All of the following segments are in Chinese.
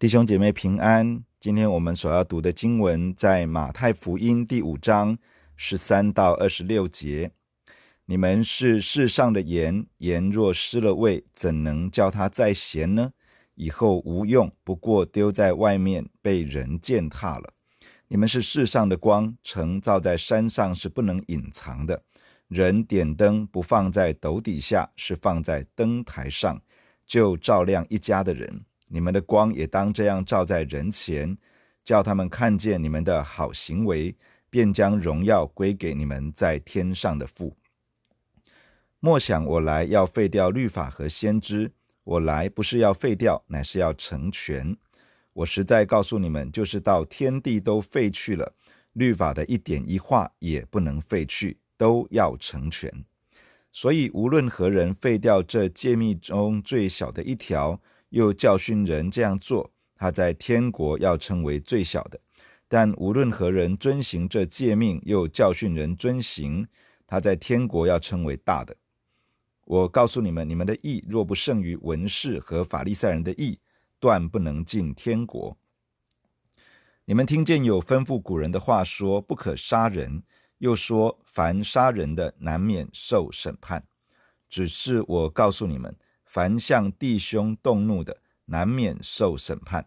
弟兄姐妹平安。今天我们所要读的经文在马太福音第五章十三到二十六节。你们是世上的盐，盐若失了味，怎能叫它再咸呢？以后无用，不过丢在外面，被人践踏了。你们是世上的光，城照在山上是不能隐藏的。人点灯不放在斗底下，是放在灯台上，就照亮一家的人。你们的光也当这样照在人前，叫他们看见你们的好行为，便将荣耀归给你们在天上的父。莫想我来要废掉律法和先知，我来不是要废掉，乃是要成全。我实在告诉你们，就是到天地都废去了，律法的一点一画也不能废去，都要成全。所以无论何人废掉这诫命中最小的一条，又教训人这样做，他在天国要称为最小的；但无论何人遵行这诫命，又教训人遵行，他在天国要称为大的。我告诉你们，你们的义若不胜于文士和法利赛人的义，断不能进天国。你们听见有吩咐古人的话说：“不可杀人。”又说：“凡杀人的，难免受审判。”只是我告诉你们。凡向弟兄动怒的，难免受审判；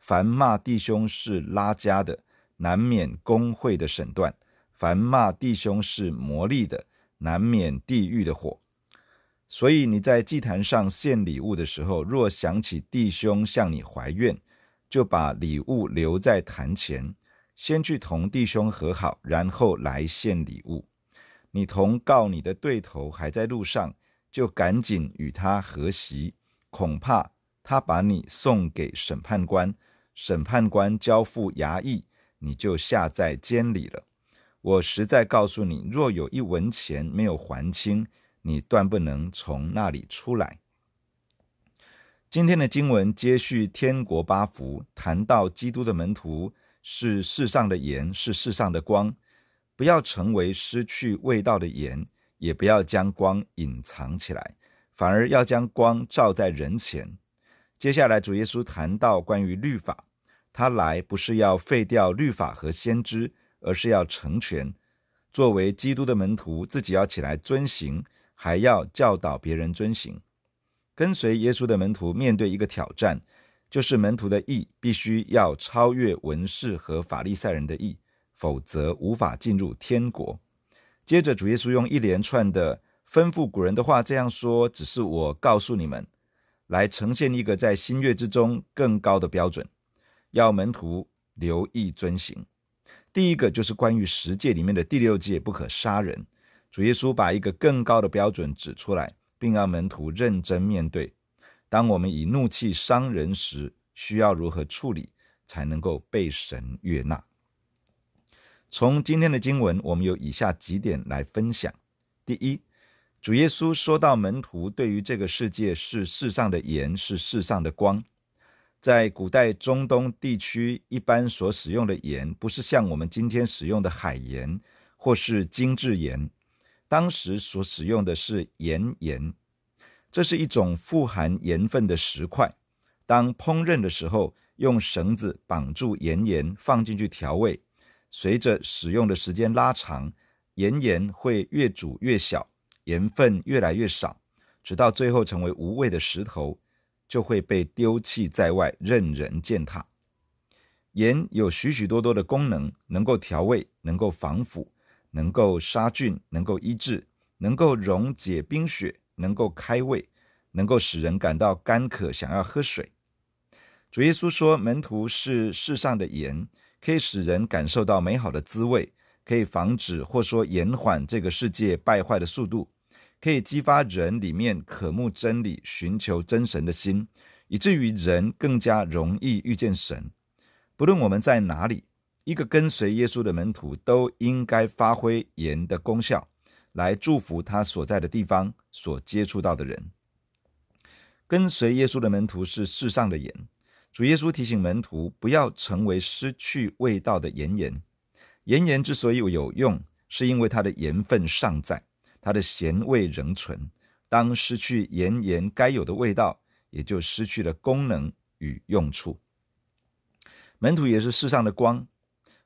凡骂弟兄是拉家的，难免公会的审断；凡骂弟兄是魔力的，难免地狱的火。所以你在祭坛上献礼物的时候，若想起弟兄向你怀怨，就把礼物留在坛前，先去同弟兄和好，然后来献礼物。你同告你的对头还在路上。就赶紧与他和席，恐怕他把你送给审判官，审判官交付衙役，你就下在监里了。我实在告诉你，若有一文钱没有还清，你断不能从那里出来。今天的经文接续天国八福，谈到基督的门徒是世上的盐，是世上的光，不要成为失去味道的盐。也不要将光隐藏起来，反而要将光照在人前。接下来，主耶稣谈到关于律法，他来不是要废掉律法和先知，而是要成全。作为基督的门徒，自己要起来遵行，还要教导别人遵行。跟随耶稣的门徒面对一个挑战，就是门徒的义必须要超越文士和法利赛人的义，否则无法进入天国。接着，主耶稣用一连串的吩咐古人的话这样说：“只是我告诉你们，来呈现一个在新约之中更高的标准，要门徒留意遵行。第一个就是关于十诫里面的第六诫，不可杀人。主耶稣把一个更高的标准指出来，并让门徒认真面对。当我们以怒气伤人时，需要如何处理，才能够被神悦纳？”从今天的经文，我们有以下几点来分享：第一，主耶稣说到门徒对于这个世界是世上的盐，是世上的光。在古代中东地区，一般所使用的盐不是像我们今天使用的海盐或是精制盐，当时所使用的是盐盐，这是一种富含盐分的石块。当烹饪的时候，用绳子绑住盐盐，放进去调味。随着使用的时间拉长，盐盐会越煮越小，盐分越来越少，直到最后成为无味的石头，就会被丢弃在外，任人践踏。盐有许许多多的功能，能够调味，能够防腐，能够杀菌，能够医治，能够溶解冰雪，能够开胃，能够使人感到干渴，想要喝水。主耶稣说，门徒是世上的盐。可以使人感受到美好的滋味，可以防止或说延缓这个世界败坏的速度，可以激发人里面渴慕真理、寻求真神的心，以至于人更加容易遇见神。不论我们在哪里，一个跟随耶稣的门徒都应该发挥盐的功效，来祝福他所在的地方所接触到的人。跟随耶稣的门徒是世上的盐。主耶稣提醒门徒不要成为失去味道的盐盐。盐盐之所以有用，是因为它的盐分尚在，它的咸味仍存。当失去盐盐该有的味道，也就失去了功能与用处。门徒也是世上的光。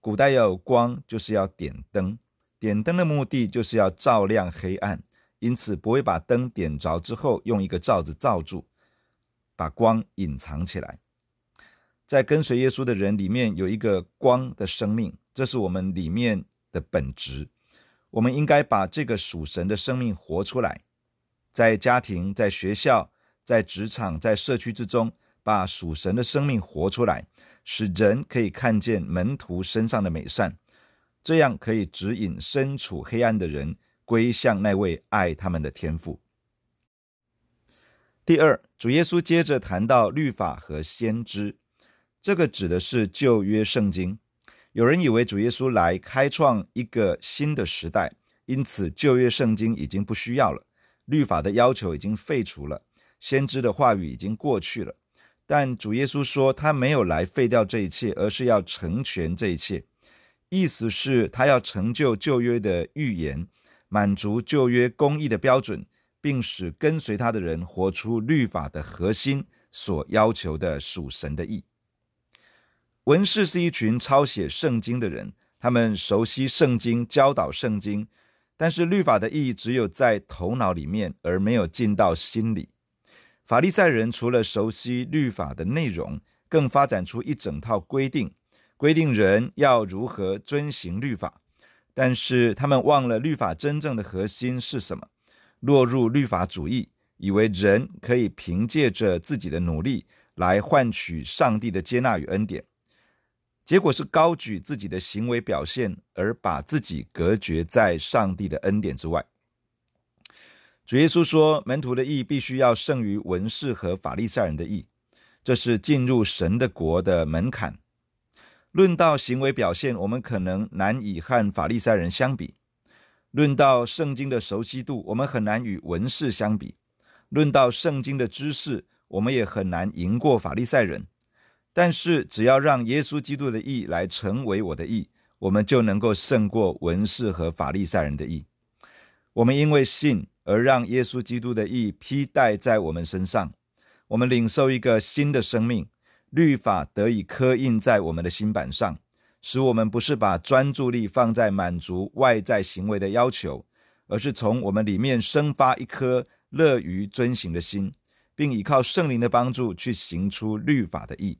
古代要有光，就是要点灯。点灯的目的就是要照亮黑暗，因此不会把灯点着之后用一个罩子罩住，把光隐藏起来。在跟随耶稣的人里面有一个光的生命，这是我们里面的本质。我们应该把这个属神的生命活出来，在家庭、在学校、在职场、在社区之中，把属神的生命活出来，使人可以看见门徒身上的美善，这样可以指引身处黑暗的人归向那位爱他们的天父。第二，主耶稣接着谈到律法和先知，这个指的是旧约圣经。有人以为主耶稣来开创一个新的时代，因此旧约圣经已经不需要了，律法的要求已经废除了，先知的话语已经过去了。但主耶稣说，他没有来废掉这一切，而是要成全这一切。意思是，他要成就旧约的预言，满足旧约公义的标准，并使跟随他的人活出律法的核心所要求的属神的义。文士是一群抄写圣经的人，他们熟悉圣经，教导圣经，但是律法的意义只有在头脑里面，而没有进到心里。法利赛人除了熟悉律法的内容，更发展出一整套规定，规定人要如何遵行律法。但是他们忘了律法真正的核心是什么，落入律法主义，以为人可以凭借着自己的努力来换取上帝的接纳与恩典。结果是高举自己的行为表现，而把自己隔绝在上帝的恩典之外。主耶稣说，门徒的义必须要胜于文士和法利赛人的义，这是进入神的国的门槛。论到行为表现，我们可能难以和法利赛人相比；论到圣经的熟悉度，我们很难与文士相比；论到圣经的知识，我们也很难赢过法利赛人。但是，只要让耶稣基督的义来成为我的义，我们就能够胜过文士和法利赛人的义。我们因为信而让耶稣基督的义披戴在我们身上，我们领受一个新的生命，律法得以刻印在我们的心板上，使我们不是把专注力放在满足外在行为的要求，而是从我们里面生发一颗乐于遵行的心，并依靠圣灵的帮助去行出律法的义。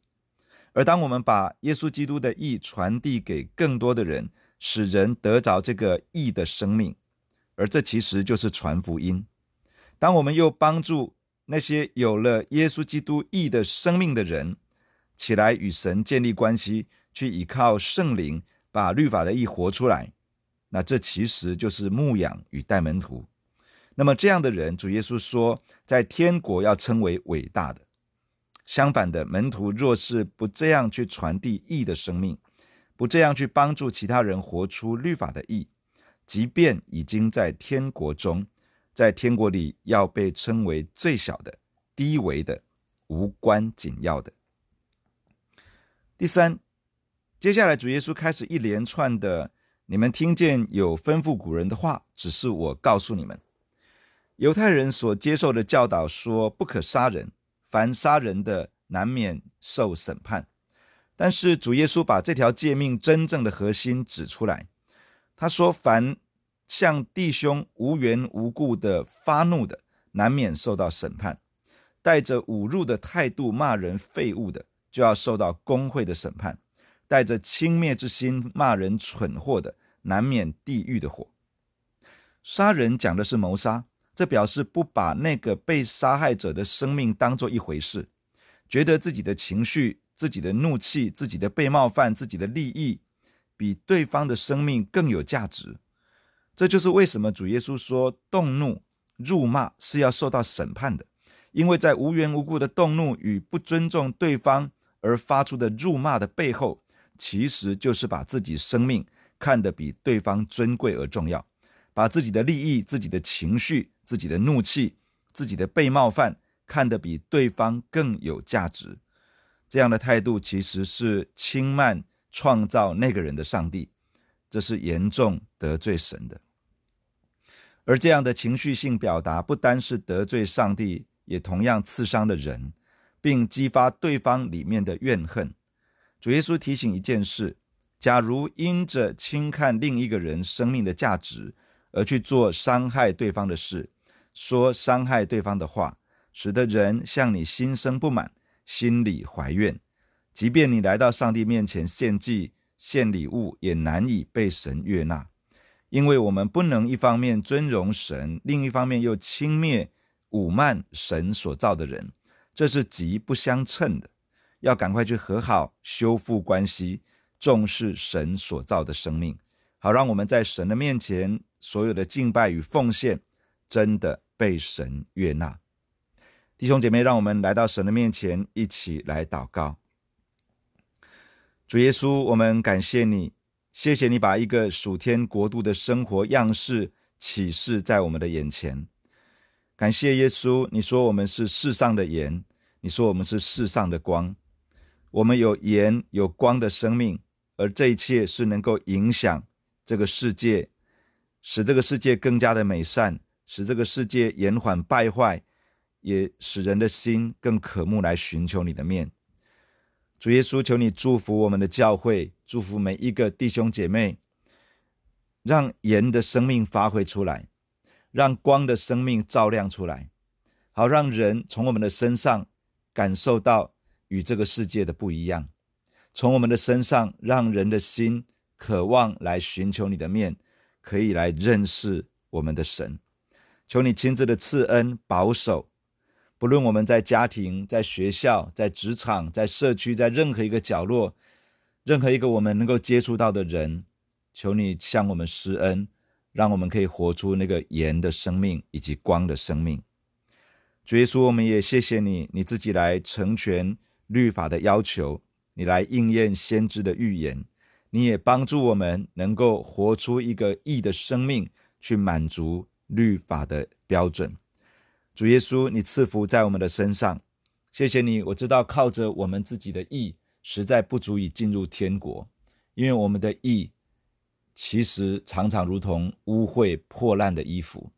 而当我们把耶稣基督的义传递给更多的人，使人得着这个义的生命，而这其实就是传福音。当我们又帮助那些有了耶稣基督义的生命的人，起来与神建立关系，去依靠圣灵把律法的义活出来，那这其实就是牧养与带门徒。那么这样的人，主耶稣说，在天国要称为伟大的。相反的，门徒若是不这样去传递义的生命，不这样去帮助其他人活出律法的义，即便已经在天国中，在天国里要被称为最小的、低微的、无关紧要的。第三，接下来主耶稣开始一连串的：你们听见有吩咐古人的话，只是我告诉你们。犹太人所接受的教导说，不可杀人。凡杀人的，难免受审判。但是主耶稣把这条诫命真正的核心指出来。他说：“凡向弟兄无缘无故的发怒的，难免受到审判；带着侮辱的态度骂人废物的，就要受到公会的审判；带着轻蔑之心骂人蠢货的，难免地狱的火。”杀人讲的是谋杀。这表示不把那个被杀害者的生命当做一回事，觉得自己的情绪、自己的怒气、自己的被冒犯、自己的利益，比对方的生命更有价值。这就是为什么主耶稣说动怒、辱骂是要受到审判的，因为在无缘无故的动怒与不尊重对方而发出的辱骂的背后，其实就是把自己生命看得比对方尊贵而重要。把自己的利益、自己的情绪、自己的怒气、自己的被冒犯看得比对方更有价值，这样的态度其实是轻慢创造那个人的上帝，这是严重得罪神的。而这样的情绪性表达不单是得罪上帝，也同样刺伤了人，并激发对方里面的怨恨。主耶稣提醒一件事：假如因着轻看另一个人生命的价值而去做伤害对方的事，说伤害对方的话，使得人向你心生不满，心里怀怨，即便你来到上帝面前献祭、献礼物，也难以被神悦纳，因为我们不能一方面尊荣神，另一方面又轻蔑、侮慢神所造的人，这是极不相称的。要赶快去和好，修复关系，重视神所造的生命，好让我们在神的面前所有的敬拜与奉献，真的被神悦纳。弟兄姐妹，让我们来到神的面前，一起来祷告。主耶稣，我们感谢你，谢谢你把一个属天国度的生活样式启示在我们的眼前。感谢耶稣，你说我们是世上的盐，你说我们是世上的光。我们有盐有光的生命，而这一切是能够影响这个世界，使这个世界更加的美善，使这个世界延缓败坏，也使人的心更渴慕来寻求你的面。主耶稣，求你祝福我们的教会，祝福每一个弟兄姐妹，让盐的生命发挥出来，让光的生命照亮出来，好让人从我们的身上感受到。与这个世界的不一样，从我们的身上，让人的心渴望来寻求你的面，可以来认识我们的神。求你亲自的赐恩保守，不论我们在家庭、在学校、在职场、在社区，在任何一个角落，任何一个我们能够接触到的人，求你向我们施恩，让我们可以活出那个盐的生命以及光的生命。主耶稣，我们也谢谢你，你自己来成全。律法的要求，你来应验先知的预言，你也帮助我们能够活出一个义的生命，去满足律法的标准。主耶稣，你赐福在我们的身上，谢谢你。我知道靠着我们自己的意，实在不足以进入天国，因为我们的意其实常常如同污秽破烂的衣服。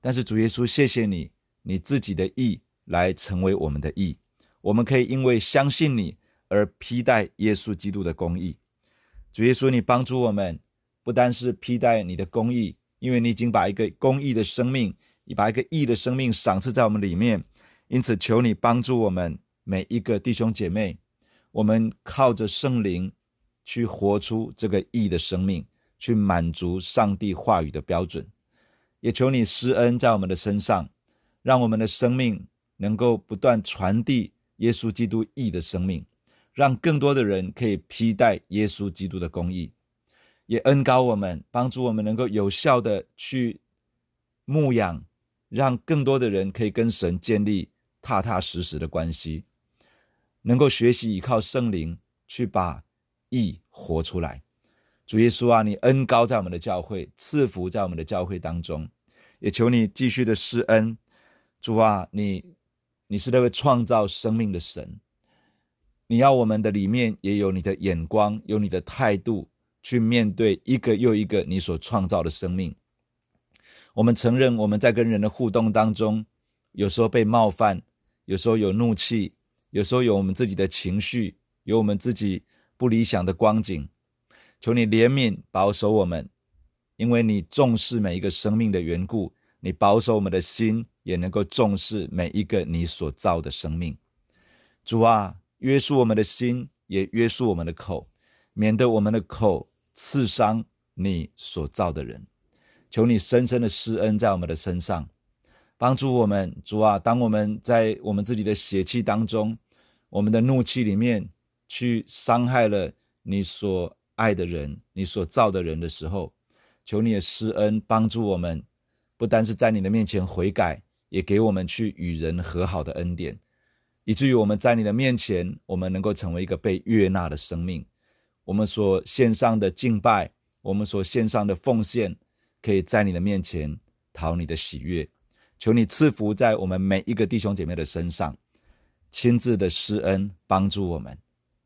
但是主耶稣，谢谢你，你自己的意来成为我们的意。我们可以因为相信你而披戴耶稣基督的公义。主耶稣，你帮助我们，不单是披戴你的公义，因为你已经把一个公义的生命，你把一个义的生命赏赐在我们里面。因此，求你帮助我们每一个弟兄姐妹，我们靠着圣灵去活出这个义的生命，去满足上帝话语的标准。也求你施恩在我们的身上，让我们的生命能够不断传递。耶稣基督义的生命，让更多的人可以披戴耶稣基督的公义，也恩高我们，帮助我们能够有效的去牧养，让更多的人可以跟神建立踏踏实实的关系，能够学习依靠圣灵去把义活出来。主耶稣啊，你恩高在我们的教会，赐福在我们的教会当中，也求你继续的施恩。主啊，你。你是那位创造生命的神，你要我们的里面也有你的眼光，有你的态度去面对一个又一个你所创造的生命。我们承认我们在跟人的互动当中，有时候被冒犯，有时候有怒气，有时候有我们自己的情绪，有我们自己不理想的光景。求你怜悯保守我们，因为你重视每一个生命的缘故，你保守我们的心。也能够重视每一个你所造的生命，主啊，约束我们的心，也约束我们的口，免得我们的口刺伤你所造的人。求你深深的施恩在我们的身上，帮助我们。主啊，当我们在我们自己的血气当中，我们的怒气里面去伤害了你所爱的人、你所造的人的时候，求你的施恩帮助我们，不单是在你的面前悔改。也给我们去与人和好的恩典，以至于我们在你的面前，我们能够成为一个被悦纳的生命。我们所献上的敬拜，我们所献上的奉献，可以在你的面前讨你的喜悦。求你赐福在我们每一个弟兄姐妹的身上，亲自的施恩帮助我们。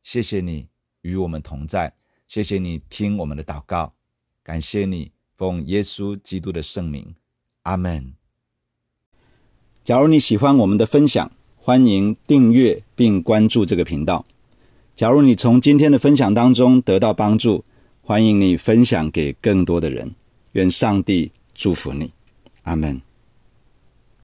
谢谢你与我们同在，谢谢你听我们的祷告，感谢你奉耶稣基督的圣名，阿门。假如你喜欢我们的分享，欢迎订阅并关注这个频道。假如你从今天的分享当中得到帮助，欢迎你分享给更多的人。愿上帝祝福你，阿门。